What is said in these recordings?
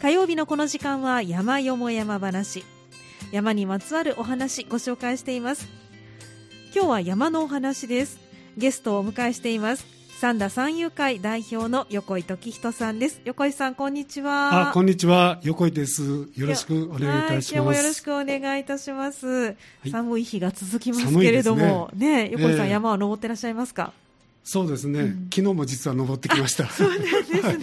火曜日のこの時間は山よも山話。山にまつわるお話ご紹介しています。今日は山のお話です。ゲストをお迎えしています。三田三遊会代表の横井時人さんです。横井さんこんにちは。あこんにちは。横井です。よろしくお願いいたします、今日もよろしくお願いいたします、はい、寒い日が続きますけれども。ね、ね、横井さん、えー、山は登ってらっしゃいますか？そうですね、うん、昨日も実は登ってきました。そうなんですね、はい、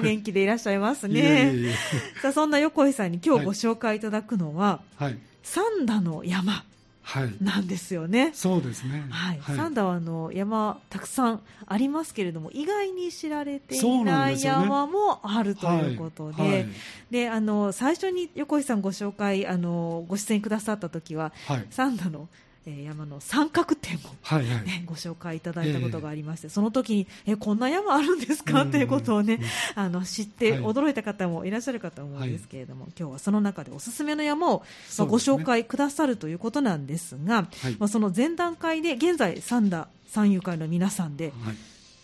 お元気でいらっしゃいますね。いえいえさあそんな横井さんに今日ご紹介いただくのは、はい、三田の山。なんですよね。そうですね。はい。はい、三田はあの山たくさんありますけれども、意外に知られていない山もあるということで、で、ねはいはい、あの最初に横井さんご紹介あのご出演くださった時は、三田のえー、山の三角点を、はいはい。ね、ご紹介いただいたことがありまして、えー、その時にえこんな山あるんですか、ということをね、あの知って驚いた方もいらっしゃるかと思うんですけれども、はい、今日はその中でおすすめの山を、まあ、ご紹介くださるということなんですが、はい、まあ、その前段階で現在三田三遊会の皆さんで、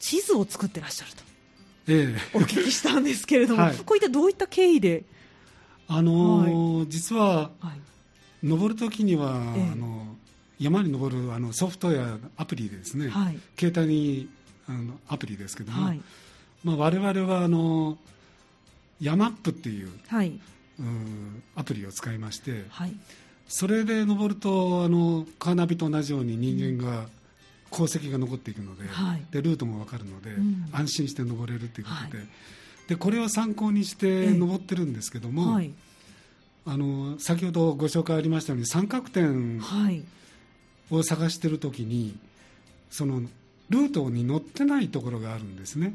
地図を作ってらっしゃると、えー、お聞きしたんですけれども、こういったどういった経緯で？あのー、実は、登る時には、えー、あのー山に登るあのソフトウェアアプリでですね、はい、携帯にあのアプリですけども、はい。まあ、我々はあのヤマップっていう,、はい、うアプリを使いまして、はい、それで登るとあのカーナビと同じように人間が、功績が残っていくのではい、でルートも分かるので、うん、安心して登れるということで。はい、でこれを参考にして登ってるんですけども、はい、あの先ほどご紹介ありましたように三角点を探している時にそのルートに乗ってないところがあるんですね。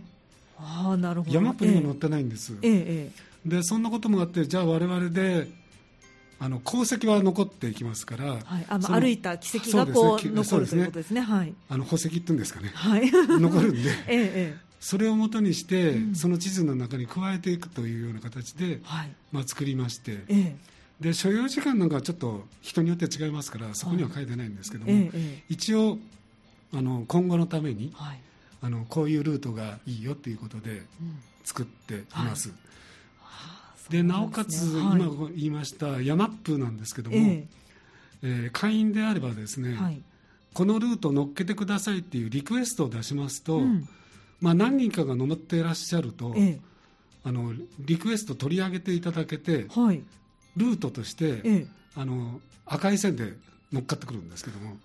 あなるほど。山プリが乗ってないんです、ええ。え、でそんなこともあってじゃあ我々であの功績は残っていきますから、はい、あの歩いた軌跡がこう、ね、残るということですね、はい、あの宝石っていうんですかね、はい、残るんで、ええ、それをもとにして、うん、その地図の中に加えていくというような形で、はい。まあ、作りまして、ええ、で所要時間なんかはちょっと人によって違いますからそこには書いてないんですけども、はい。え一応あの今後のために、はい、あのこういうルートがいいよということで作ってい。ます。うんはい、で、ね、なおかつ、今言いましたヤマップなんですけども、ええ。ー、会員であればですね、このルート乗っけてくださいっていうリクエストを出しますと、うん、まあ、何人かが乗っていらっしゃると、ええ、あのリクエスト取り上げていただけて、はい、ルートとして、ええ、あの赤い線で乗っかってくるんですけども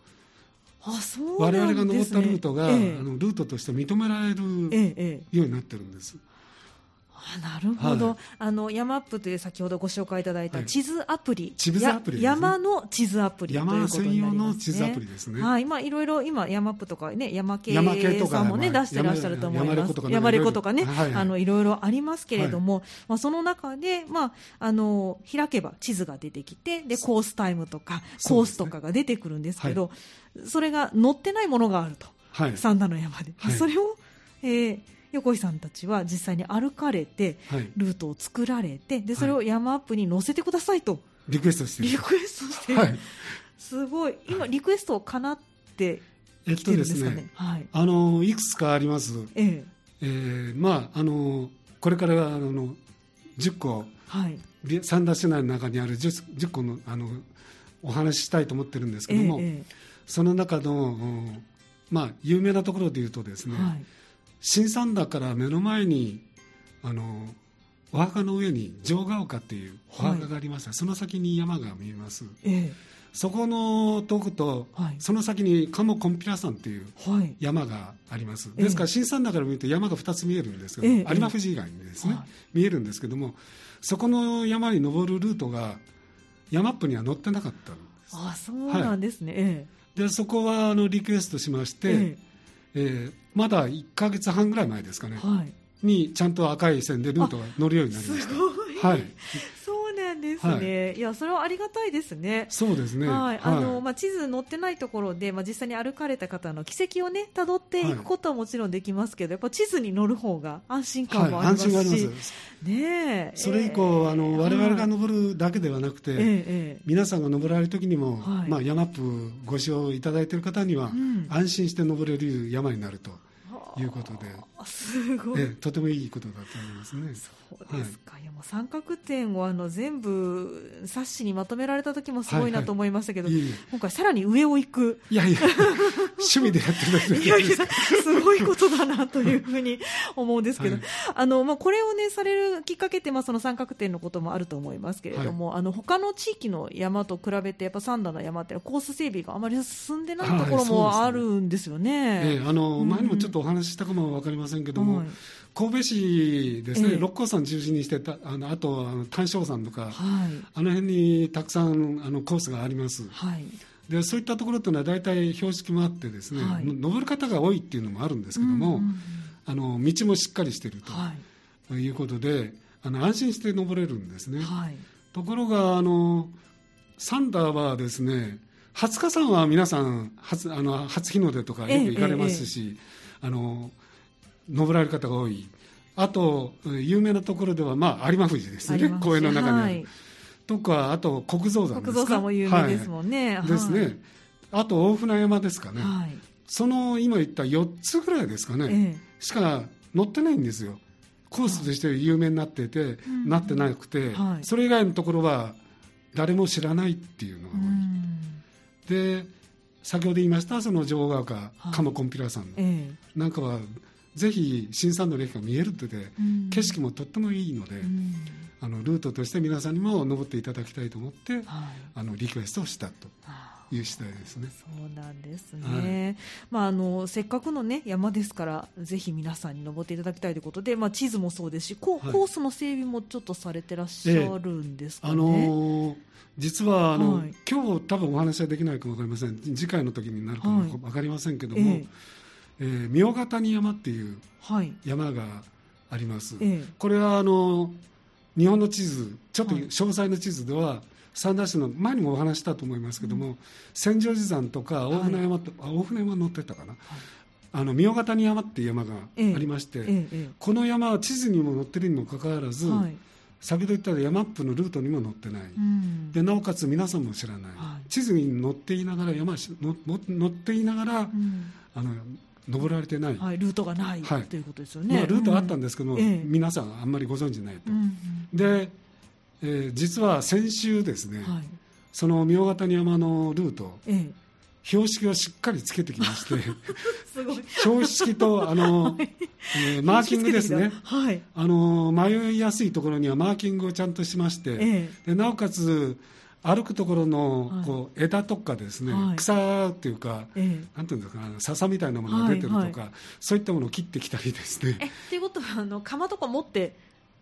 あそう、ね、我々が登ったルートが、え、あのルートとして認められるようになってるんです。なるほど、はい、あのヤマップという先ほどご紹介いただいた地図アプリ、はい、プリ、ね、山の地図アプリ山専用の地図アプリですね。はい、まあいろいろ今ヤマップとかね山系さんもね、出してらっしゃると思います。山レコとかね、はいはい、あのいろいろありますけれども、まあその中でまああの開けば地図が出てきてでコースタイムとかコースとかが出てくるんですけど、それが載ってないものがあると、三田の山で、それを、えー、横井さんたちは実際に歩かれて、ルートを作られてでそれを山アップに載せてくださいと、リクエストしてリクエストしてはい、すごい。今リクエストをかなってきてるんですかね、えっとねはい、あのいくつかあります、ええ。えー、まああのこれからあの10個、はい、三田市内の中にある 10, 10個のあのお話ししたいと思ってるんですけども、ええ、その中の、まあ、有名なところでいうとですね、はい新三田から目の前にあのお墓の上に城ヶ丘っていうお墓がありました、はい、その先に山が見えます、ええ、そこの遠くと、はい、その先に鴨コンピラ山っていう山があります、はい、ですから新三田から見ると山が2つ見えるんですけど、え、有馬富士以外にですね、見えるんですけどもそこの山に登るルートが山ップには載ってなかったんです。あそうなんですね、でそこはあのリクエストしまして、えー、まだ1か月半ぐらい前ですかね、はい、にちゃんと赤い線でルートが乗るようになりました。はいですね、はい、いやそれはありがたいですね。そうですね。はい、あの、まあ地図載ってないところで、まあ実際に歩かれた方の軌跡をね辿っていくことはもちろんできますけど、やっぱ地図に乗る方が安心感もありますし、はい、安心があります。ねそれ以降、あの我々が登るだけではなくて、えー、皆さんが登られる時にも、まあ山アップご使用いただいている方には、安心して登れる山になると。いうことですごい、えとてもいいことだと思いますね。そうですか、はい、いやもう三角点をあの全部冊子にまとめられた時もすごいなと思いましたけど、はいはい、今回さらに上を行く。いやいや趣味でやってるだけいやいやすごいことだなというふうに思うんですけど、はい、あのまあこれをねされるきっかけってまあその三角点のこともあると思いますけれども、はい、あの他の地域の山と比べてやっぱ三田の山ってコース整備があまり進んでないところもあるんですよね。ねえー、あの前にもちょっとお話ししたかもわかりませんけども。神戸市ですね、え六甲山中心にしてたあのあとあの丹正山とか、はい、あの辺にたくさんあのコースがあります。はい。でそういったところというのは大体標識もあってですね、はい、登る方が多いっていうのもあるんですけども、うんうんあの道もしっかりしていると、はい、いうことであの安心して登れるんですね、はい、ところがあのサンダーはですね20日山は皆さん初あの初日の出とかよく行かれますし、えええ、あの登られる方が多い。あと、有名なところでは、まあ、有馬富士ですね、公園の中にある。はい、とか、あと、国蔵山ですか？国蔵山も有名ですもんね。はい、ですね。あと、大船山ですかね。はい、その、今言った4つぐらいですかね、ええ、しか乗ってないんですよ。コースとして有名になってて、なってなくて、それ以外のところは、誰も知らないっていうのが多い。で、先ほど言いましたその女王川か鴨コンピラさんなんかはぜひ新山の駅が見えるってで、うん、景色もとってもいいので、うん、あのルートとして皆さんにも登っていただきたいと思って、はい、あのリクエストをしたと。いう次第ですね。そうなんですね。はい、まああのせっかくのね山ですからぜひ皆さんに登っていただきたいということで、まあ地図もそうですし、コ,、コースの整備もちょっとされてらっしゃるんですかね。えー、あのー、実はあの、はい、今日多分お話はできないかもわかりません。次回の時になるかもわかりませんけども。えーえー、明ヶ谷山っていう山があります、はい、これはあの日本の地図ちょっと詳細の地図では、三田市の前にもお話したと思いますけども、うん、千畳寺山とか大船山と、はい、大船山乗ってたかな、はい、あの明ヶ谷山っていう山がありまして、ええこの山は地図にも載ってるにもかかわらず、はい、先ほど言った山アップのルートにも載ってない、うん、でなおかつ皆さんも知らない、地図に載っていながら山乗っていながら、うん、あの登られてない、はい、ルートがない、はい、ということですよね、まあ、ルートあったんですけど、うん、皆さんあんまりご存じないと、うん、で、えー、実は先週ですね、はい、その明ヶ谷山のルート、ええ、標識をしっかりつけてきまして 標識とあの、はい、えー、マーキングですね、はい、あの迷いやすいところにはマーキングをちゃんとしまして、ええ、でなおかつ歩くところのこう枝とかですね、はい、草っていうか、ええ、なんていうんですか笹みたいなものが出てるとか、はいはい、そういったものを切ってきたりですね。えっていうことはあの鎌とか持って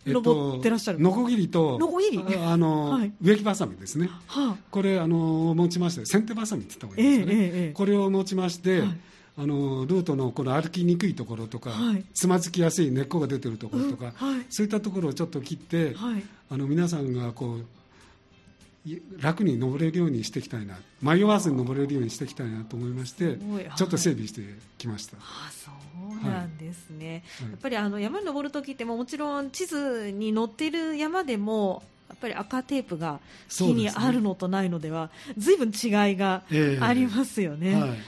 登ってらっしゃる、のこぎりとのこぎり？あの、はい、植木ばさみですね、はあ、これあの持ちまして先手ばさみって言った方がいいですかね、ええ、これを持ちまして、はい。あのルートのこの歩きにくいところとか、はい、つまずきやすい根っこが出てるところとか、うんはい、そういったところをちょっと切って、はい、あの皆さんがこう楽に登れるようにしていきたいな。迷わずに登れるようにしていきたいなと思いましてちょっと整備してきました。あそうなんですね、はい、やっぱりあの山に登る時ってももちろん地図に載っている山でもやっぱり赤テープが木にあるのとないのではずいぶん違いがありますよね。えーはい、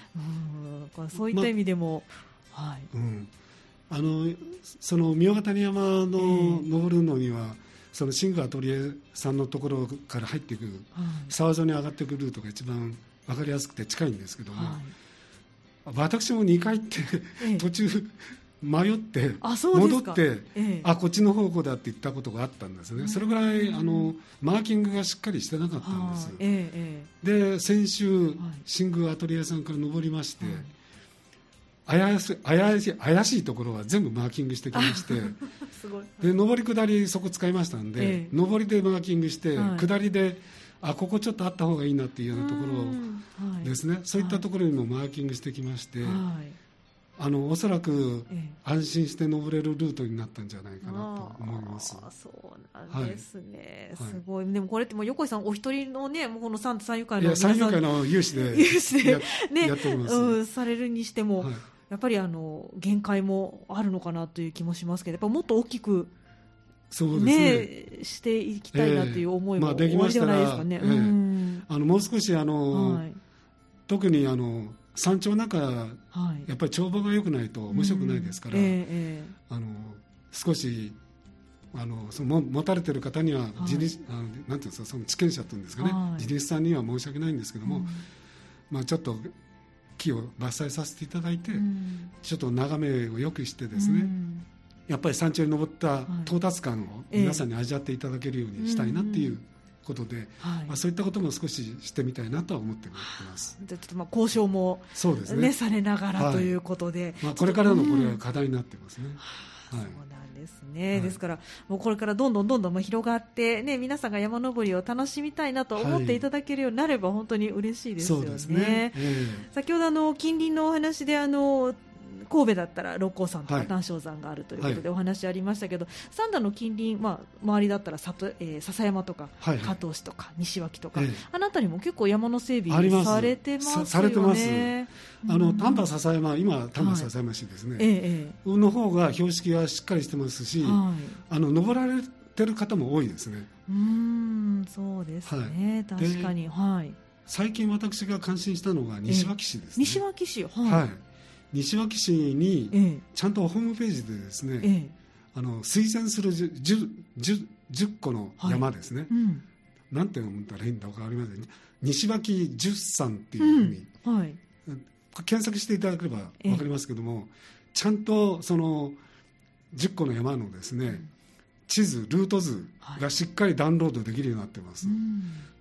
うん。そういった意味でも、ま、はい。うん、あのその明ヶ谷山の登るのには、えーそのシングアトリエさんのところから入っていく、沢沿い。に上がっていくルートが一番分かりやすくて近いんですけども、はい、私も2回行って、ええ、途中迷って戻って、え、あこっちの方向だって言ったことがあったんですね、それぐらいあのマーキングがしっかりしてなかったんです、で先週、シングアトリエさんから登りまして、怪し怪し怪しいところは全部マーキングしてきまして。で上り下りそこ使いましたんで、ええ、上りでマーキングして、はい、下りであここちょっとあった方がいいなっていうようなところですね、はい、そういったところにもマーキングしてきまして、はい、あのおそらく安心して登れるルートになったんじゃないかなと思います。あそうなんですね、はい、すごい、でもこれってもう横井さんお一人のね、もうこの三三遊会の三遊会の有志で 有志でね、やっております、うん、されるにしても。はいやっぱりあの限界もあるのかなという気もしますけどやっぱもっと大きくそうですね、ね、していきたいなという思いも、えーまあ、できましたら、ね。えー、あのもう少しあの、はい、特にあの山頂なんか、はい、やっぱり帳簿が良くないと面白くないですから、うんえー、あの少しあのその持たれてる方には自立、はい、あのなんていうんですかその地権者というんですかね、はい、自立さんには申し訳ないんですけども、うん、まあ、ちょっと木を伐採させていただいて、うん、ちょっと眺めを良くしてですね、うん、やっぱり山頂に登った到達感を皆さんに味わっていただけるようにしたいなっていう。ことで、はい、まあ、そういったことも少ししてみたいなとは思っています。じゃちょっとまあ交渉も、そうですね、ね、されながらということで、まあ、これからのこれは課題になってますね。はい、そうなんですね、はい、ですからもうこれからどんどんどんどん広がって、ね、皆さんが山登りを楽しみたいなと思ってい。ただけるようになれば本当に嬉しいですよね。ね。えー、先ほどあの近隣のお話であの神戸だったら六甲山とか南昌山があるということでお話ありましたけど、はい、三田の近隣、まあ、周りだったら里、えー、笹山とか、はいはい、加東市とか西脇とか、えあの辺りも結構山の整備されてますよね。されてます。あの丹波笹山今丹波笹山市ですね、はい。ええ、の方が標識はしっかりしてますし、はい、あの登られてる方も多いですね。うんそうですね、確かに。はい。最近私が感心したのが西脇市です、ね、西脇市はい、はい西脇市にちゃんとホームページでですね、ええ、あの推薦する 10, 10, 10個の山ですね、はいうん、なんて読んだらいいんだか分かりません西脇十山っていうふうに、うん。はい、検索していただければ分かりますけども、ちゃんとその10個の山のですね、地図、ルート図がしっかりダウンロードできるようになってます。は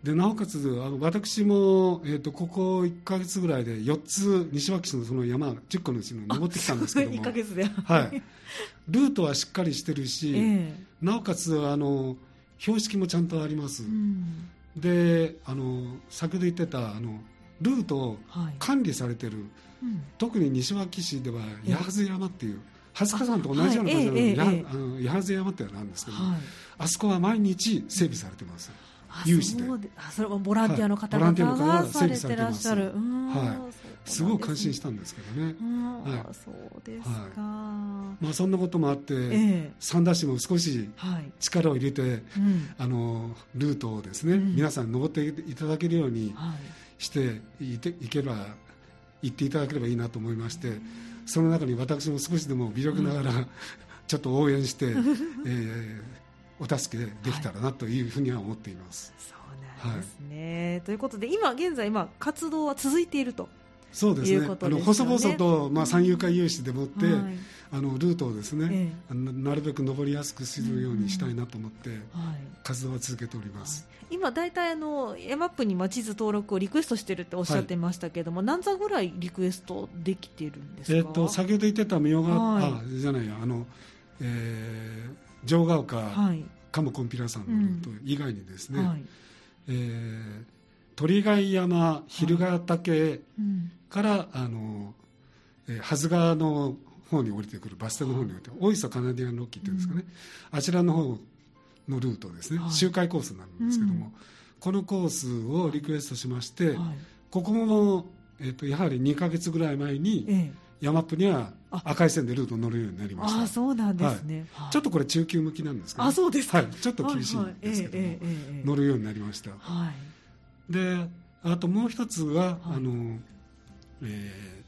い、でなおかつあの私も、えーと、ここ1か月ぐらいで4つ西脇市のその山10個のうちの登ってきたんですけども。1ヶ月で、はい、ルートはしっかりしてるし、えー、なおかつあの標識もちゃんとあります、うん、であの先ほど言ってたあのルートを管理されてる、はいうん、特に西脇市では八幡山っていう、蓮塚さんと同じような感じの、はい。えー、あの八幡山ってなんですけど、はい、あそこは毎日整備されてます。有志で。それもボランティアの方々がされてらっしゃる、はい、すごく感心したんですけどね、はい、そうですか、はい、まあ、そんなこともあって、えー、三田市も少し力を入れて、はいあのルートをですね、うん、皆さん登っていただけるようにしていていけば行っていただければいいなと思いまして、うんその中に私も少しでも微力ながら、うん、ちょっと応援して、えー、お助けできたらなというふうには思っています。そうなんですね、はい、ということで今現在、まあ、活動は続いているとそうですね、ね、あの細々と、まあ、三遊会有志でもって、はい、あのルートをですね、ええ、なるべく登りやすくするようにしたいなと思って、活動は続けております、はい、今、大体あのヤマップに地図登録をリクエストしてるっておっしゃってましたけども、何座ぐらいリクエストできてるんですか、えー、と先ほど言ってた明が、あじゃないやあの、えー、城ヶ丘、はい、鴨コンピラさんのルート以外にですね、うん、えー、鳥貝山、蛭ヶ岳、うん。からあの、えー、はず川の方に降りてくるバス停の方に降りて大磯カナディアンロッキーっていうんですかね、うん、あちらの方のルートですね、はい、周回コースになるんですけども、うん、このコースをリクエストしまして、はい、ここも、えーと、やはり2か月ぐらい前に、ええ、ヤマップには赤い線でルートを乗るようになりました。あそうなんですね、はい、ちょっとこれ中級向きなんですけど、あそうですか、はい、ちょっと厳しいんですけども、はいはいえ、乗るようになりました、はい、であともう一つは、あのえ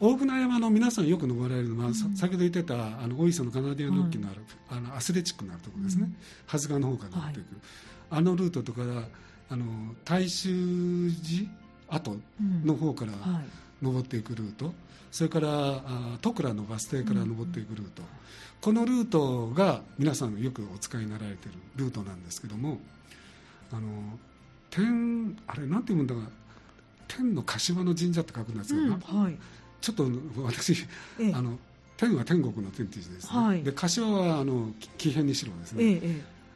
ー、大船山の皆さんよく登られるのは、うん、先ほど言ってたあの大磯のカナディアンロッキーのある、はい、あのアスレチックのあるところですね、はずがの方から登っていく、はい、あのルートとかあの大衆寺跡の方から登っていくルート、うんはい、それからあ戸倉のバス停から登っていくルート、うん、このルートが皆さんよくお使いになられているルートなんですけどもあの天あれなんていうんだか天の柏の神社って書くんですが、うんはい、ちょっと私、ええ、あの天は天国の天っていう字ですね、はい、で柏はあの木偏にしろですね、え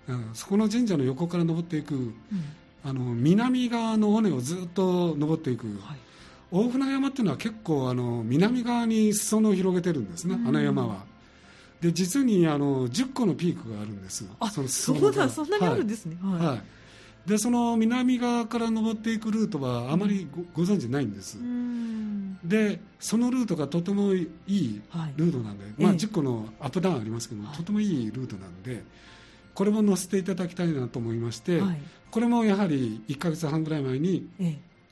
え、そこの神社の横から登っていく、うん、あの南側の尾根をずっと登っていく、はい、大船山っていうのは結構あの南側に裾野を広げてるんですね、あの山は。で実にあの10個のピークがあるんです。あそそうだそんなにあるんですね。はい、はいでその南側から登っていくルートはあまりご,、存知ないんです、でそのルートがとてもいいルートなんで、はい、まあ、10個のアップダウンありますけども、とてもいいルートなんでこれも載せていただきたいなと思いまして、はい、これもやはり1か月半ぐらい前に、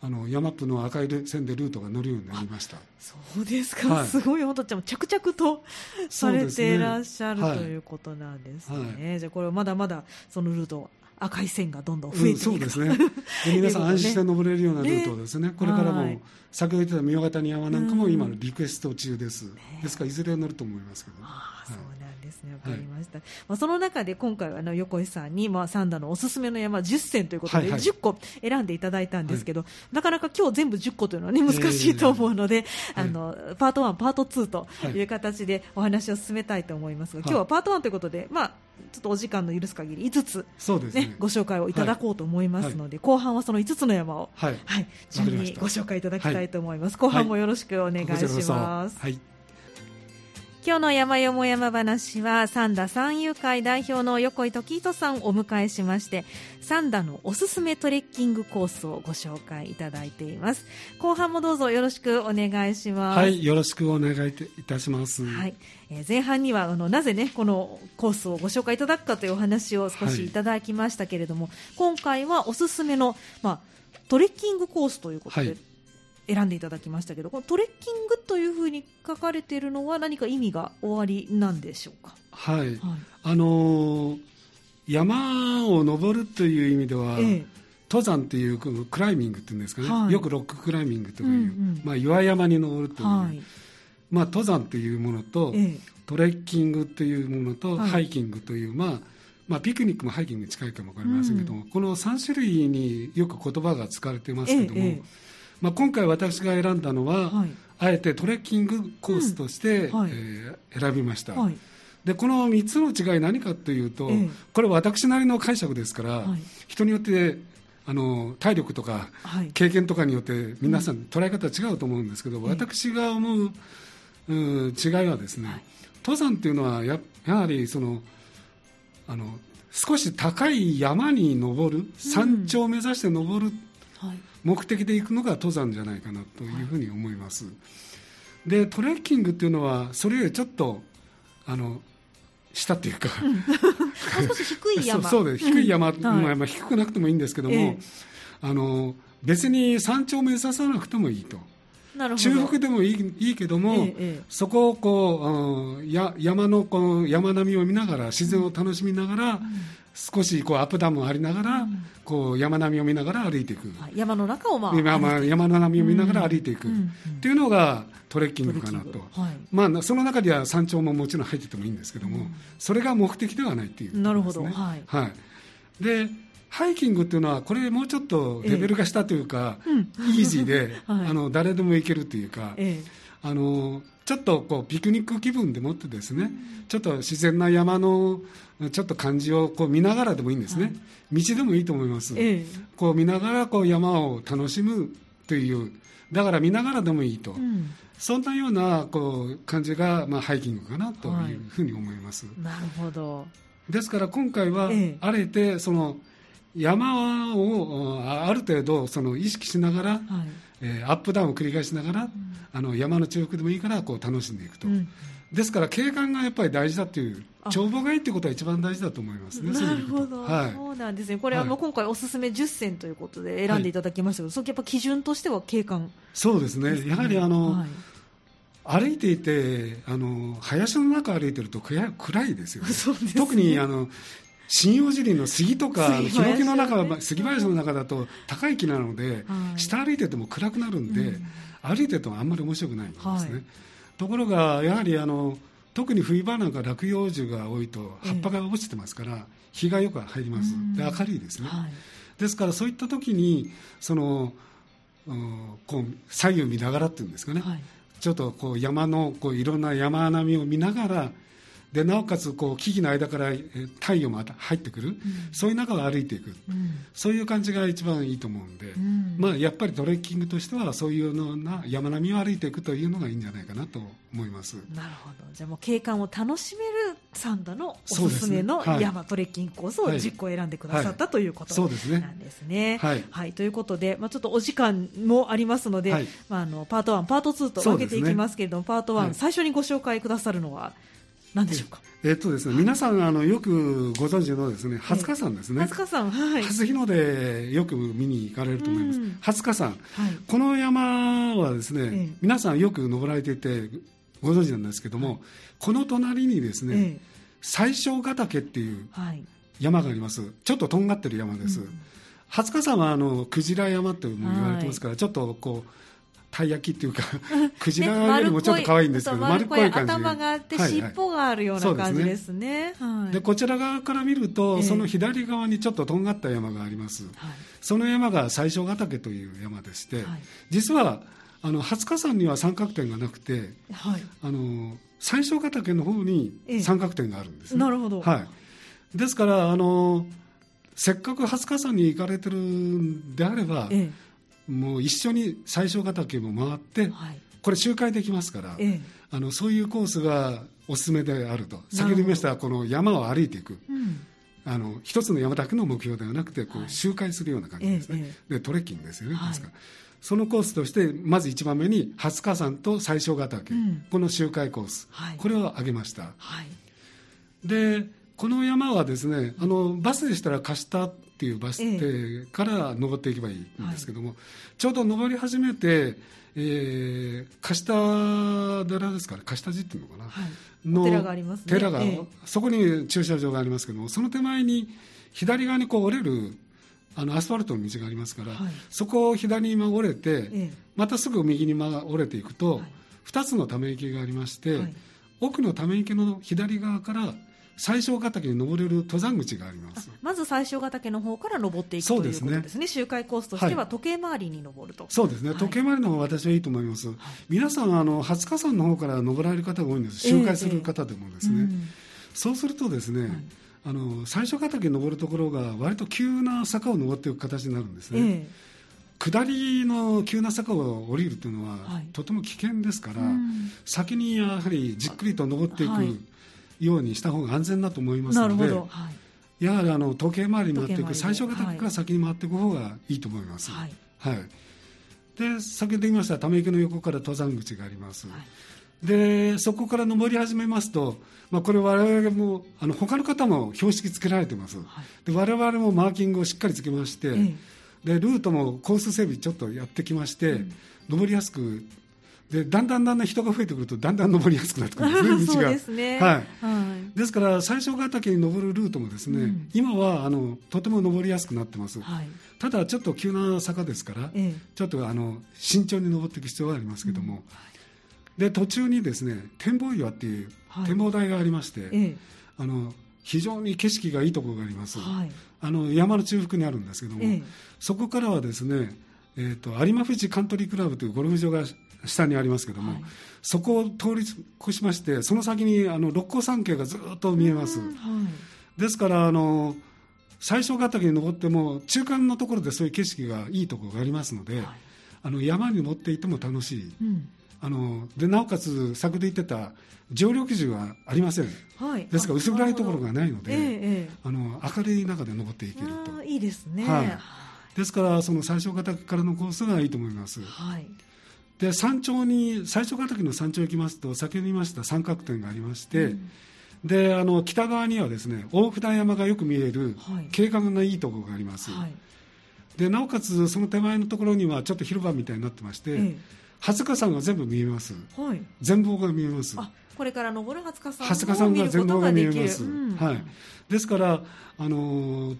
ああのヤマップの赤い線でルートが乗るようになりました。そうですか、はい、すごい本当着々とされていらっしゃる、ね、ということなんですね、はい、じゃあこれはまだまだそのルート赤い線がどんどん増えていく、うん、そうですね。で皆さん安心して登れるようなルートですね、ね。これからも、先ほど言ってた三ヶ谷山なんかも今のリクエスト中です、ですからいずれ乗ると思いますけど、あそうなんですね、わかりました、はい、まあ、その中で今回はあの横井さんに、まあ、三田のおすすめの山10選ということで、10個選んでいただいたんですけど、はい、なかなか今日全部10個というのは、ね、難しいと思うので、えー、あのパート1、パート2とい。う形でお話を進めたいと思いますが、今日はパート1ということで、まあ、ちょっとお時間の許す限り5つ、ね、ね、ご紹介をいただこうと思いますので、はい、後半はその5つの山を、はい、はい、順にご紹介いただきたいと思います。後半もよろしくお願いします。はい今日の山よも山話は三田三遊会代表の横井時人さんをお迎えしまして三田のおすすめトレッキングコースをご紹介いただいています。後半もどうぞよろしくお願いします。はいよろしくお願いいたします。はい、えー、前半にはあのなぜねこのコースをご紹介いただくかというお話を少しいただきましたけれども、はい、今回はおすすめのまあトレッキングコースということで、はい選んでいただきましたけどこのトレッキングというふうに書かれているのは何か意味がおありなんでしょうか、はい、はい、あのー、山を登るという意味では、ええ、登山っていうクライミングっていうんですかね、はい、よくロッククライミングという、うんうん、まあ、岩山に登るという、はい、まあ、登山というものと、え、トレッキングというものと、ハイキングという、まあまあ、ピクニックもハイキングに近いかも分かりませんけども、うん、この3種類によく言葉が使われてますけども、まあ、今回私が選んだのは、はい、あえてトレッキングコースとして、うん。はい、えー、選びました、はい、でこの3つの違い何かというと、えー、これ私なりの解釈ですから、人によってあの体力とか経験とかによって皆さん捉え方違うと思うんですけど、私が思うう違いはですね、登山っていうのはややはりそのあの少し高い山に登る、山頂を目指して登る、はい目的で行くのが登山じゃないかなというふうに思います、はい、でトレッキングっていうのはそれよりちょっとあの下っていうか、うん、少し低い山。そうです。低い山、うん。まあ、低くなくてもいいんですけども、えあの別に山頂を目指さなくてもいいと。中腹でもいいいいけども、ええ、そこをこうや山のこの山並みを見ながら自然を楽しみながら、うん、少しこうアップダウンもありながら、うん、こう山並みを見ながら歩いていく、山の中を、まあ、山山の並みを見ながら歩いていく、っていうのがトレッキングかなと、はい、まあ、その中では山頂ももちろん入っててもいいんですけども、それが目的ではないっていう、ね、なるほど、はい、はい、でハイキングっていうのはこれもうちょっとレベルが下というか、ええ、イージーで、はい、あの誰でも行けるというか、え、あのちょっとこうピクニック気分でもってですね、ちょっと自然な山のちょっと感じをこう見ながらでもいいんですね、はい、道でもいいと思います、ええ、こう見ながらこう山を楽しむというだから見ながらでもいいと、うん、そんなようなこう感じが、まあ、ハイキングかなというふうに思います、はい、なるほど。ですから今回はあえてその山をある程度その意識しながら、はいえー、アップダウンを繰り返しながら、うん、あの山の中腹でもいいからこう楽しんでいくと、うん、ですから景観がやっぱり大事だという眺望がいいということは一番大事だと思いますね。なるほど、はい、そうなんですね。これ、あの今回おすすめ10選ということで選んでいただきましたけど、はい、そのやっぱ基準としては景観、そうですね。やはりあの、はい、歩いていてあの林の中歩いてると暗いですよ、ね、特にあの針葉樹林の杉とかヒノキの中杉林の中だと高い木なので、はい、下歩いてても暗くなるんで、うん、歩いててもあんまり面白くないんですね、はい、ところがやはりあの特に冬場なんか落葉樹が多いと葉っぱが落ちてますから、えー、日がよく入ります、で明るいですね、はい、ですからそういった時にそのこう左右見ながらっていうんですかね、ちょっとこう山のこういろんな山並みを見ながらでなおかつこう木々の間から太陽も入ってくる、うん、そういう中を歩いていく、うん、そういう感じが一番いいと思うんで、うん、まあ、やっぱりトレッキングとしてはそういうような山並みを歩いていくというのがいいんじゃないかなと思います。なるほど。じゃあもう景観を楽しめるサンダのおすすめの山、ねはい、トレッキングコースを10個選んでくださった、はい、ということなんですね。はい、はい、ということで、まあ、ちょっとお時間もありますので、まあ、あのパート1、パート2と分けていきますけれども、パート1、最初にご紹介くださるのは何でしょうか？えっとですね、皆さんあのよくご存知のですね、初日山ですね。初日山、はい。初日の出よく見に行かれると思います。初日山、はい、この山はですね、皆さんよく登られていてご存知なんですけども、この隣にですね、最小ヶ岳っていう山があります。ちょっととんがってる山です。初日山はあのクジラ山とも言われてますから、ちょっとこうたい焼きっていうかクジラよりもちょっと可愛いんですけど、丸っこい感じ頭があって、尻尾があるような感じですね。でこちら側から見ると、その左側にちょっととんがった山があります。その山が最小ヶ岳という山でして、実はあの初日山には三角点がなくて、あの最小ヶ岳の方に三角点があるんです、なるほど。はい。ですからあのせっかく初日山に行かれてるんであれば、ええもう一緒に最小型岳も回って、はい、これ周回できますから、ええ、あのそういうコースがおすすめであると。先ほど言いましたこの山を歩いていく、うん、あの一つの山だけの目標ではなくてこう周回するような感じですね、でトレッキングですよね、はい、ですか。らそのコースとしてまず一番目に初日山と最小型岳、うん、この周回コース、はい、これを挙げました、でこの山はですねあのバスでしたら貸したっていうバス停から登っていけばいいんですけども、ええ。ちょうど登り始めて、えー、貸した寺ですかね貸した寺っていうのかな、はい、の寺があります、ね、寺が、え、そこに駐車場がありますけどもその手前に左側にこう折れるあのアスファルトの道がありますから、はい、そこを左に折れて、またすぐ右に折れていくと、はい、2つのため池がありまして、奥のため池の左側から最小ヶ岳に登れる登山口があります。まず最小ヶ岳の方から登っていくということですね。周回コースとしては時計回りに登ると、そうですね、はい、時計回りの方が私はいいと思います、はい、皆さんあの初日山の方から登られる方が多いんです。周回する方でもですね、えーえ。ーうん、そうするとですね、はい。あの最初ヶ岳に登るところが割と急な坂を登っていく形になるんですね、えー、下りの急な坂を降りるというのは、はい、とても危険ですから、うん、先にやはりじっくりと登っていく、ようにした方が安全だと思いますので、はい、やはりあの時計回りに回っていく最初型から先に回っていく方がいいと思います。はい、はい、で先ほど言いましたため池の横から登山口があります。はい。でそこから登り始めますと、まあ、これ我々もあの他の方も標識つけられてます、はい、で我々もマーキングをしっかりつけまして、ええ、でルートもコース整備ちょっとやってきまして、うん、登りやすくでだんだんだんだん人が増えてくるとだんだん登りやすくなってくるんですね 道が。ですね、はい、はい、ですから最小ヶ岳に登るルートもですね、うん、今はあのとても登りやすくなってます、はい、ただちょっと急な坂ですから、ええ、ちょっとあの慎重に登っていく必要がありますけども、うん、で途中にですね展望岩っていう展望台がありまして、え、あの非常に景色がいいところがあります、はい、あの山の中腹にあるんですけども、そこからはですねえーと、有馬富士カントリークラブというゴルフ場が下にありますけども、はい、そこを通り越しましてその先にあの六甲山系がずっと見えます、はい、ですからあの最小ヶ岳に登っても中間のところでそういう景色がいいところがありますので、はい、あの山に登っていても楽しい、うん、あのでなおかつ先ほど言ってた常緑樹はありません、はい、ですから薄暗いところがないので、えあの明るい中で登っていけると。いいですね、はい、ですからその最小ヶ岳からのコースがいいと思います、はいで山頂に最初ヶ岳の山頂行きますと先ほど言いました三角点がありまして、うん、であの北側にはですね大札山がよく見える景観のいいところがあります、はい、でなおかつその手前のところにはちょっと広場みたいになってまして、ええ、初日山が全部見えます、はい、全貌が見えます。これから登る初日山初日山が全貌が見えます、うん、はい、ですからあの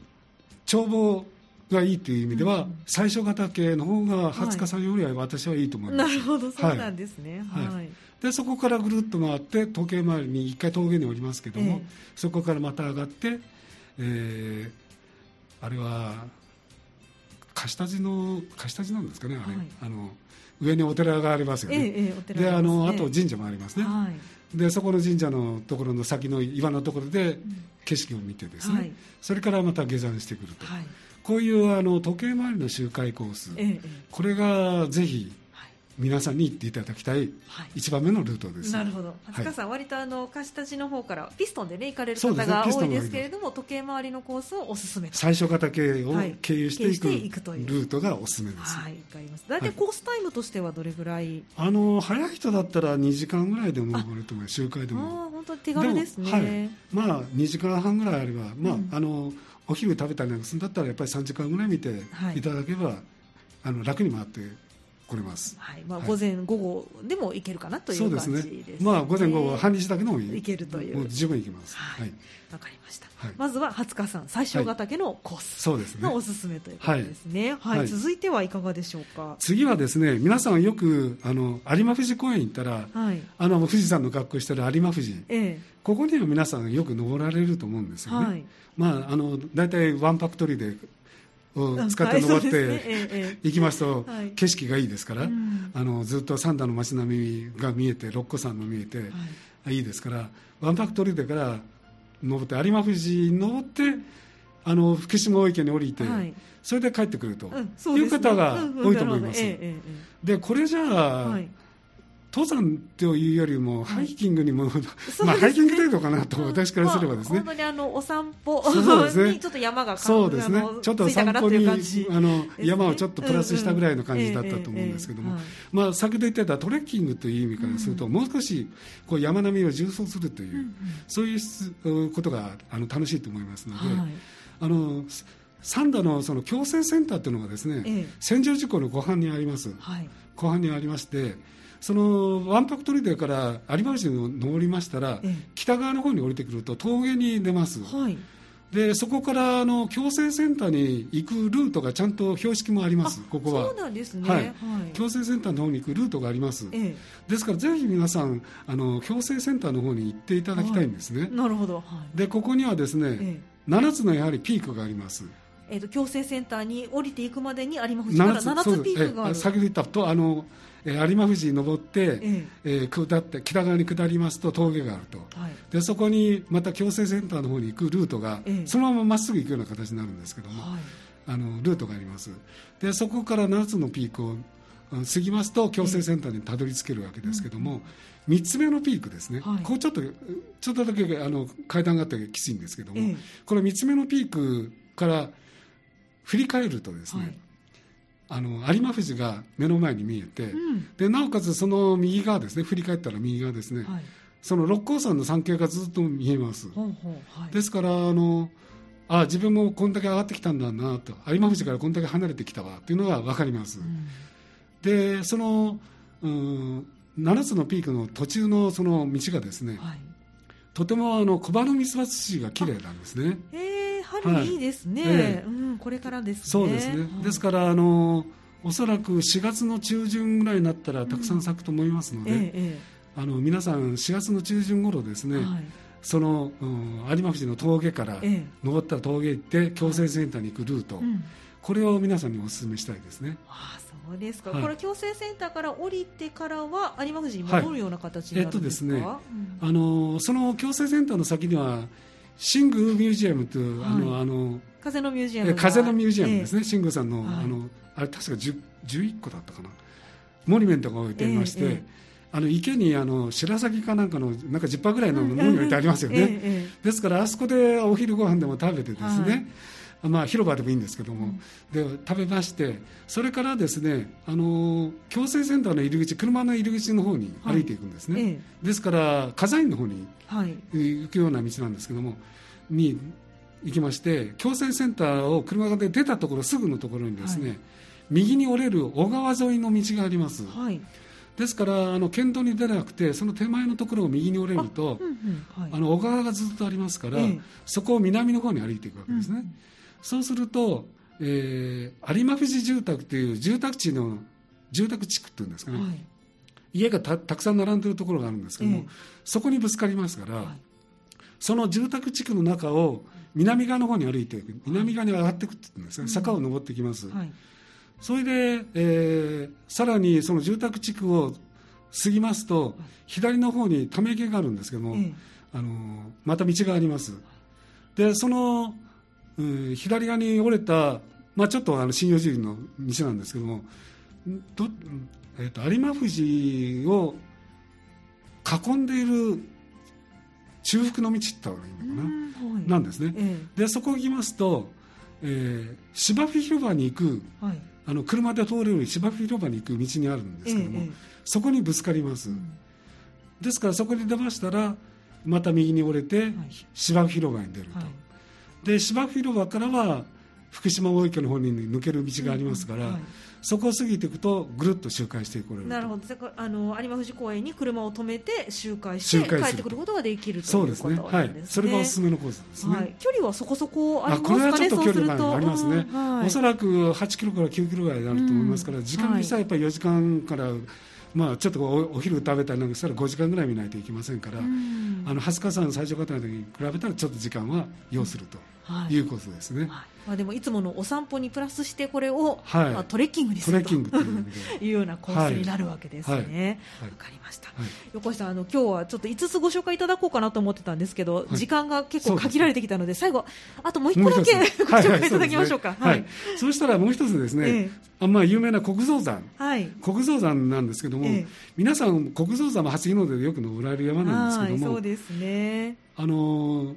眺望がいいという意味では、うん、最初型系の方が20日さんよりは私はいいと思います、なるほどそうなんですね、はい、はい、でそこからぐるっと回って時計回りに一回峠に降りますけども、えー、そこからまた上がって、えー、あれは貸しの貸しなんですかねあれ、はい、あの上にお寺がありますよね、えー、であのあと神社もありますね、はい、でそこの神社のところの先の岩のところで景色を見てですね、はい、それからまた下山してくると、こういうあの時計回りの周回コース、ええ、これがぜひ皆さんに行っていただきたい一番目のルートです。なるほど。松川さん、割とあの貸し立ちの方からピストンでね行かれる方が多いですけれども、時計回りのコースをおすすめ。最初型系を経由していくルートがおすすめです。はい、わかります。大体コースタイムとしてはどれぐらい？あの早い人だったら2時間ぐらいでも登れると思う。周回でも。ああ、本当手軽ですね。はい。まあ2時間半ぐらいあれば、まあ、あのお昼食べたりなんかするんだったらやっぱり3時間ぐらい見てい。ただけば、あの楽に回って来れます。はい、まあ、午前、午後でも行けるかなという感じですね。まあ、午前午後半日だけでも行けるという。十分行けます。はい。わかりました。まずは初日さん最小型家のコース。そうですね。おすすめということですね。はい。続いてはいかがでしょうか？次はですね、皆さんよくあの有馬富士公園行ったら、はい、あの富士山の格好してる有馬富士。ええ。ここには皆さんよく登られると思うんですよね。はい、まああの大体ワンパクトリーでを使って登って行きますと景色がいいですから、あのずっと三田の街並みが見えて六甲山も見えて、い、いですからワンパクトリーでから登って有馬富士に登ってあの福島大池に降りて、それで帰ってくるという方が多いと思います。でこれじゃあ、登山というよりもハイキングにも、はい、まあ、ハイキング程度かなと、私からすればですね、まあ、本当にあのお散歩そうです、ね、ちょっと山がそうですね。ちょっと散歩にあの山をちょっとプラスしたぐらいの感じだったと思うんですけども、まあ、先ほど言ってたトレッキングという意味からすると、もう少しこう山並みを重走するという、そういうことがあの楽しいと思いますので。はい、あの三田のその矯正センターというのがですね、ええ、千住事故の湖畔にあります、はい、湖畔にありましてそのわんぱく砦から有馬市に登りましたら、北側の方に降りてくると峠に出ます。はい。でそこからあの矯正センターに行くルートがちゃんと標識もあります、ここは。そうなんですね、はい、矯正センターの方に行くルートがあります、ええ、ですからぜひ皆さんあの、矯正センターの方に行っていただきたいんですね。はい、なるほど、はい、でここにはですね、ええ、7つのやはりピークがあります。えーと、矯正センターに降りていくまでに有馬富士から7つピークがある。先ほど言ったとあのえー、有馬富士に登って、ええ。ー、下って北側に下りますと峠があると、はい、でそこにまた矯正センターの方に行くルートが、え、そのまままっすぐ行くような形になるんですけども、はい、あのルートがあります。でそこから7つのピークを過ぎますと矯正センターにたどり着けるわけですけども、うん、3つ目のピークですね、はい、こうちょっとちょっとだけあの階段があってきついんですけども、この3つ目のピークから振り返るとですね、あの有馬富士が目の前に見えて、うん、でなおかつその右側ですね振り返ったら右側ですね、はい、その六甲山の山系がずっと見えます、ほうほうはい、ですからあのあ自分もこんだけ上がってきたんだなと有馬富士からこんだけ離れてきたわっていうのが分かります、うん、でその、うん、7つのピークの途中のその道がですね、はい、とてもあの小葉のミツバツシが綺麗なんですね。春い。いですね、はいえ。ー、うん、これからですね。そうですね、ですからあのおそらく4月の中旬ぐらいになったらたくさん咲くと思いますので、うん。えー、あの皆さん4月の中旬頃ですね、はい、その、うん、有馬富士の峠から登った峠行って矯正センターに行くルート、これを皆さんにお勧めしたいですね。あそうですか、はい、これ矯正センターから降りてからは有馬富士に戻るような形になるんですか、はい、えっとですね、あのその矯正センターの先にはシングミュージアムという、はい、あのあの風のミュージアム風のミュージアムですね、えー、シングさんの,、はい、あのあれ確か11個だったかな。モニュメントが置いていまして、えーえー、あの池にあの白鷺かなんかのなんか10羽ぐらいのモニュメントありますよね、ですからあそこでお昼ご飯でも食べてですね、まあ、広場でもいいんですけども、で食べましてそれからですねあの矯正センターの入り口車の入り口の方に歩いていくんですね、はい、ですから火山院の方に行くような道なんですけども、に行きまして矯正センターを車で出たところすぐのところにですね、はい、右に折れる小川沿いの道があります、はい、ですからあの県道に出なくてその手前のところを右に折れるとあ、うんうん。はい、あの小川がずっとありますから、ええ、そこを南の方に歩いていくわけですね、うんうん、そうすると、えー、有馬富士住宅という住宅地の住宅地区っていうんですかね、家がたくさん並んでるところがあるんですけども、え、そこにぶつかりますから、その住宅地区の中を南側の方に歩いていく南側に上がっていくって言うんですね、坂を登ってきます、はい、それで、えー、さらにその住宅地区を過ぎますと左の方にため池があるんですけども、あのまた道があります。でその、うん、左側に折れた、まあ、ちょっとあの針葉樹林の道なんですけどもどえーと、有馬富士を囲んでいる中腹の道って言った方がいいのかな、はい、なんですね、ええ、でそこを行きますと、えー、芝生広場に行く、はい、あの車で通れる芝生広場に行く道にあるんですけども、え、そこにぶつかります、うん、ですからそこに出ましたらまた右に折れて芝生広場に出ると、はい、で芝生広場からは福島大池の方に抜ける道がありますから、うんはい、そこを過ぎていくとぐるっと周回してこれるなるほど。あの有馬富士公園に車を止めて周回して帰ってくることができるということですね、ね、はい、それがおすすめのコースですね、はい、距離はそこそこありますかね？これはちょっと距離がありますね、うん。はい、おそらく8キロから9キロぐらいになると思いますから、時間にしたらやっぱり4時間からまあ、ちょっとお昼食べたりなんかしたら5時間ぐらい見ないといけませんから、あの20日さん最初方に比べたらちょっと時間は要するとい。うことですね。はい。はいまあ、でもいつものお散歩にプラスしてこれを、はい。まあ、トレッキングにすると。いうようなコースになるわけですね。わ、かりました、横井さんあの今日はちょっと5つご紹介いただこうかなと思ってたんですけど、時間が結構限られてきたので最後あともう一個だけご紹介いただきましょうか。はい、そうしたらもう一つですね、ええ、まあ有名な国蔵山、はい、国蔵山なんですけども、え、皆さん国蔵山も初日の出でよく登られる山なんですけども、そうですね。あの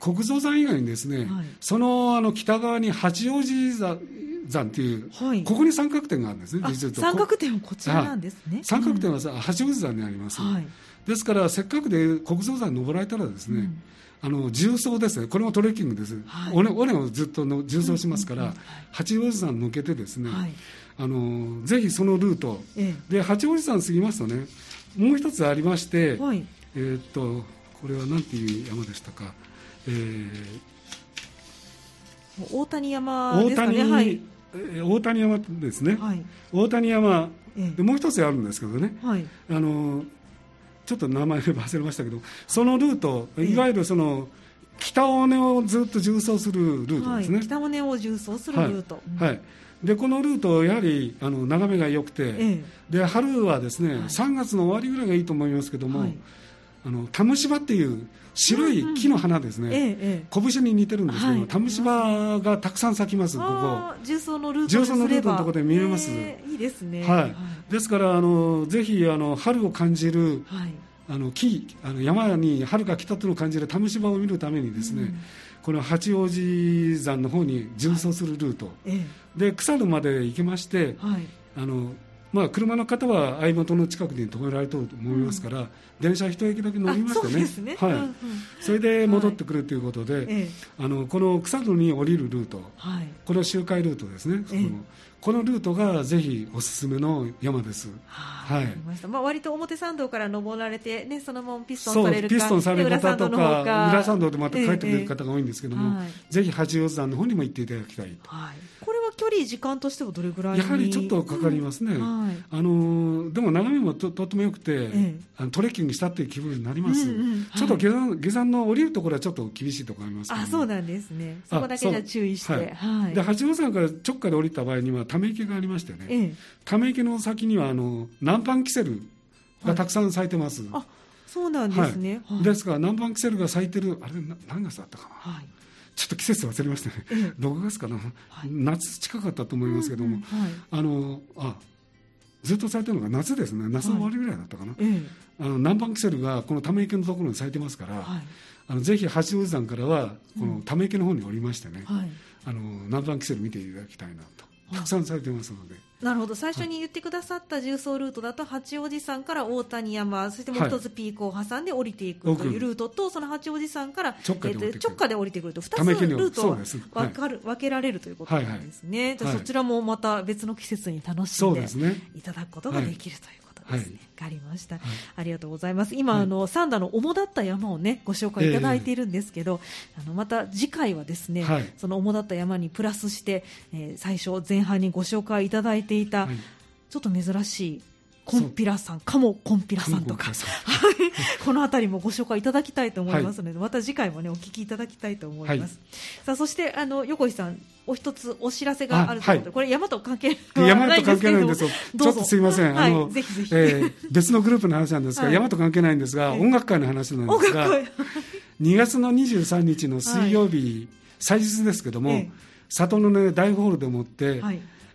国蔵山以外にですね、はい、そのあの北側に八王子山山っていう、はい、ここに三角点があるんですね、三角点はこちらなんですね。三角点は八王子山にあります。はい、ですから、せっかくで国蔵山に登られたらですね、うん、あの重曹ですね、これもトレッキングです、はい、尾根をずっとの重曹しますから、うんうんうん、八王子山抜けてですね、はい、あのぜひそのルート、ええ、で八王子山過ぎますとね、もう一つありまして、はい、えー、っとこれはなんていう山でしたか。えー、大谷山ですかね、はい、大谷山ですね、はい、大谷山、でもう一つあるんですけどね、はい、あのちょっと名前忘れましたけど、そのルート、いわゆるその、北尾根をずっと縦走するルートですね、はい、北尾根を縦走するルート、はい、はい、でこのルート、やはりあの眺めが良くて、ええ、で春はですね、はい、3月の終わりぐらいがいいと思いますけども、はい、あのタムシバっていう白い木の花ですね、ええ、拳に似てるんですけど、はい、タムシバがたくさん咲きます、ここ。重曹のルート重曹のルートのところで見えます、えー、いいですね、はい、ですからあのぜひあの春を感じる、はい、あの木あの山に春が来たというのを感じるタムシバを見るためにですね、うん、この八王子山の方に順走するルート、はい、で草野まで行きまして、はい、あのまあ、車の方は相本の近くに止められたと思いますから、うん、電車一駅だけ乗りましてね、ね。はい、うんうん、それで戻ってくるということで、はい、あのこの草野に降りるルート、はい、この周回ルートですね、えこのルートがぜひおすすめの山です。はい。まあ割と表参道から登られてねそのままピストンされるか、ピストンされる方とか裏参道でまた帰ってくる方が多いんですけども、ええ、ぜひ八王子山の方にも行っていただきたいと。はい。これは距離時間としてはどれぐらい？やはりちょっとかかりますね。うん、はい、あのでも眺めもととても良くて、え、あのトレッキングしたっていう気分になります。うんうんはい、ちょっと下山下山の降りるところはちょっと厳しいところありますけど、あそうなんですね。そこだけじゃ注意して。はい。はい、で八王子山から直下で降りた場合にはため池がありましてね、ええ、ため池の先にはあの南蛮キセルがたくさん咲いてます、はい、あそうなんですね、はい、ですから南蛮キセルが咲いてるあれ何月だったかな、はい、ちょっと季節忘れましたね、ええ、6月かな、夏近かったと思いますけども、あのあずっと咲いてるのが夏ですね。夏の終わりぐらいだったかな、あの南蛮キセルがこのため池のところに咲いてますから、あのぜひ八王子山からはこのため池の方に降りましてね、あの南蛮キセル見ていただきたいなとたくさんされてますので。なるほど。最初に言ってくださった重曹ルートだと八王子山から大谷山そしてもう一つピークを挟んで降りていくというルートと、はい、その八王子山から直下で,、えー、直下で降りてくると2つルートを分かる、分けられるということなんですね、じゃそちらもまた別の季節に楽しんでいただくことができるというですね。わ、かりました、はい、ありがとうございます。今、はい、あの三田の主だった山をねご紹介いただいているんですけど、えー、あのまた次回はですね、はい、その主だった山にプラスして、えー、最初前半にご紹介いただいていた、ちょっと珍しいコンピラさん、カモコンピラさんとか、はい、この辺りもご紹介いただきたいと思いますので、はい、また次回もねお聞きいただきたいと思います。はい、さあそしてあの横井さんお一つお知らせがあるということで、これ山と関係山と関係ないんですよ。ちょっとすみません。あの、ぜひぜひ、えー、別のグループの話なんですが、山と関係ないんですが、音楽会の話なんですが、2月の23日の水曜日、祭日ですけども、里のね大ホールでもって。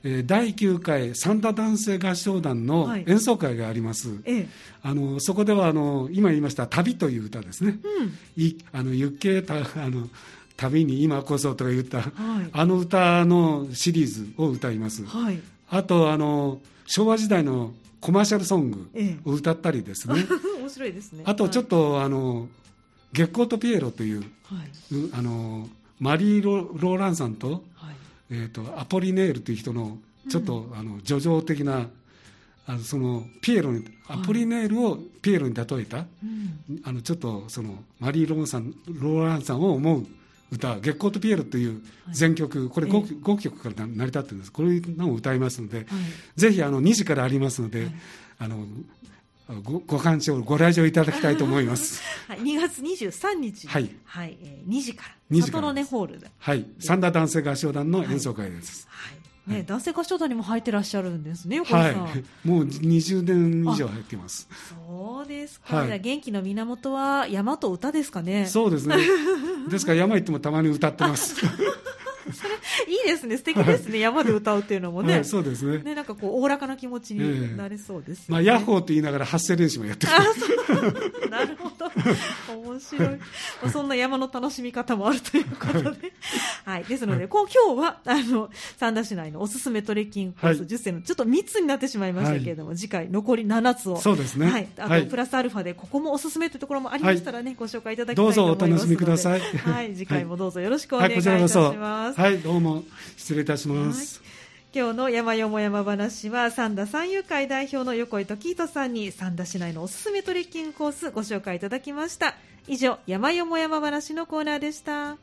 はいえー、第9回三田男性合唱団の演奏会があります、はい、あのそこではあの今言いました「旅」という歌ですね、うん、いあの行けたあの旅に今こそとか言った、はい、あの歌のシリーズを歌います、はい、あとあの昭和時代のコマーシャルソングを歌ったりですね、ええ、面白いですね。あとちょっと、はい、あの月光とピエロとい。う、あのマリーロ・ローランさんと,、えーと、アポリネールという人のちょっと、うん、あの叙情的なあのそのピエロにアポリネールをピエロに例えた、あのちょっとそのマリー・ローさんローランさんを思う歌「月光とピエロ」という全曲、これ 5, 5, 曲から成り立ってるんです。これのを歌いますので、ぜひあの2時からありますので、あのごご鑑賞ご来場いただきたいと思います。はい、2月23日はい、はい、えー、2時から2時からホールで、はい、三田男性合唱団の演奏会です。はい、はいね、男性合唱団にも入ってらっしゃるんですね、はい、もう20年以上入ってます。そうですか、はい、元気の源は山と歌ですかね。そうですね。ですから山行ってもたまに歌ってます。いいですね、素敵ですね、山で歌うっていうのもね、はい、そうですね。ねなんかこう、おおらかな気持ちになれそうです、ね。えー、まあ、ヤッホーと言いながら発声練習もやってる。なるほど、面白い、まあ、そんな山の楽しみ方もあるということで、はい、ですので、こう今日はあの三田市内のおすすめトレッキングコース10選の、ちょっと3つになってしまいましたけれども、次回、残り7つを、そうですね、はい、あとプラスアルファで、ここもおすすめというところもありましたらね、ご紹介いただきたいと思いますどうぞお楽しみください。はい、次回もどうぞよろしくお願いいたします。はい、どうも失礼いたします。今日の山よも山話は三田三遊会代表の横井時人さんに三田市内のおすすめトレッキングコースご紹介いただきました。以上山よも山話のコーナーでした。